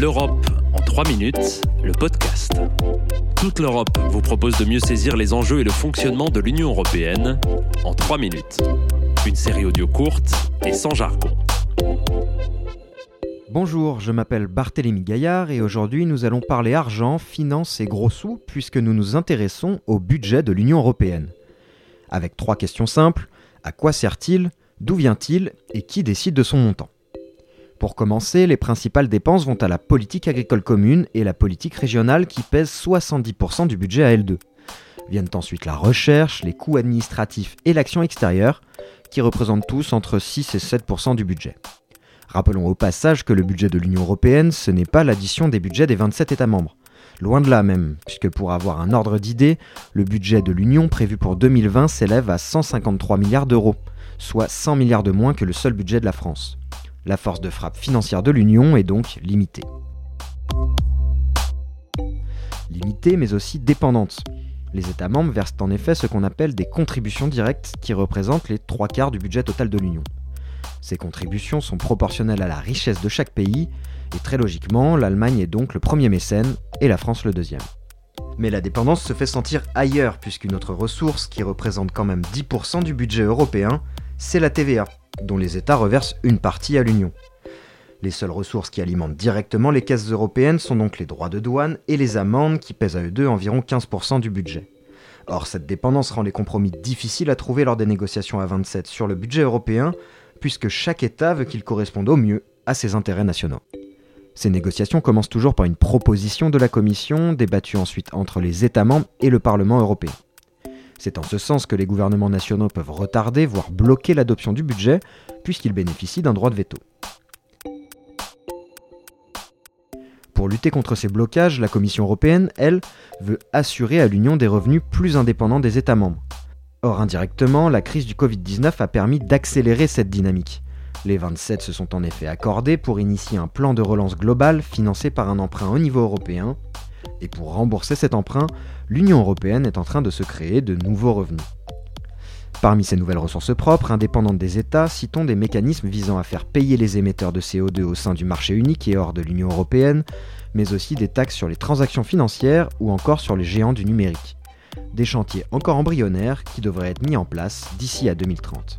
L'Europe en 3 minutes, le podcast. Toute l'Europe vous propose de mieux saisir les enjeux et le fonctionnement de l'Union européenne en 3 minutes. Une série audio courte et sans jargon. Bonjour, je m'appelle Barthélémy Gaillard et aujourd'hui nous allons parler argent, finance et gros sous puisque nous nous intéressons au budget de l'Union européenne. Avec trois questions simples, à quoi sert-il, d'où vient-il et qui décide de son montant? Pour commencer, les principales dépenses vont à la politique agricole commune et la politique régionale qui pèsent 70% du budget à L2. Viennent ensuite la recherche, les coûts administratifs et l'action extérieure, qui représentent tous entre 6 et 7% du budget. Rappelons au passage que le budget de l'Union européenne, ce n'est pas l'addition des budgets des 27 États membres. Loin de là même, puisque pour avoir un ordre d'idée, le budget de l'Union prévu pour 2020 s'élève à 153 milliards d'euros, soit 100 milliards de moins que le seul budget de la France. La force de frappe financière de l'Union est donc limitée. Limitée mais aussi dépendante. Les États membres versent en effet ce qu'on appelle des contributions directes qui représentent les trois quarts du budget total de l'Union. Ces contributions sont proportionnelles à la richesse de chaque pays, et très logiquement, l'Allemagne est donc le premier mécène et la France le deuxième. Mais la dépendance se fait sentir ailleurs, puisqu'une autre ressource, qui représente quand même 10% du budget européen, c'est la TVA, dont les États reversent une partie à l'Union. Les seules ressources qui alimentent directement les caisses européennes sont donc les droits de douane et les amendes qui pèsent à eux deux environ 15% du budget. Or, cette dépendance rend les compromis difficiles à trouver lors des négociations à 27 sur le budget européen, puisque chaque État veut qu'il corresponde au mieux à ses intérêts nationaux. Ces négociations commencent toujours par une proposition de la Commission, débattue ensuite entre les États membres et le Parlement européen. C'est en ce sens que les gouvernements nationaux peuvent retarder, voire bloquer l'adoption du budget, puisqu'ils bénéficient d'un droit de veto. Pour lutter contre ces blocages, la Commission européenne, elle, veut assurer à l'Union des revenus plus indépendants des États membres. Or, indirectement, la crise du Covid-19 a permis d'accélérer cette dynamique. Les 27 se sont en effet accordés pour initier un plan de relance global financé par un emprunt au niveau européen, et pour rembourser cet emprunt, l'Union européenne est en train de se créer de nouveaux revenus. Parmi ces nouvelles ressources propres, indépendantes des États, citons des mécanismes visant à faire payer les émetteurs de CO2 au sein du marché unique et hors de l'Union européenne, mais aussi des taxes sur les transactions financières ou encore sur les géants du numérique. Des chantiers encore embryonnaires qui devraient être mis en place d'ici à 2030.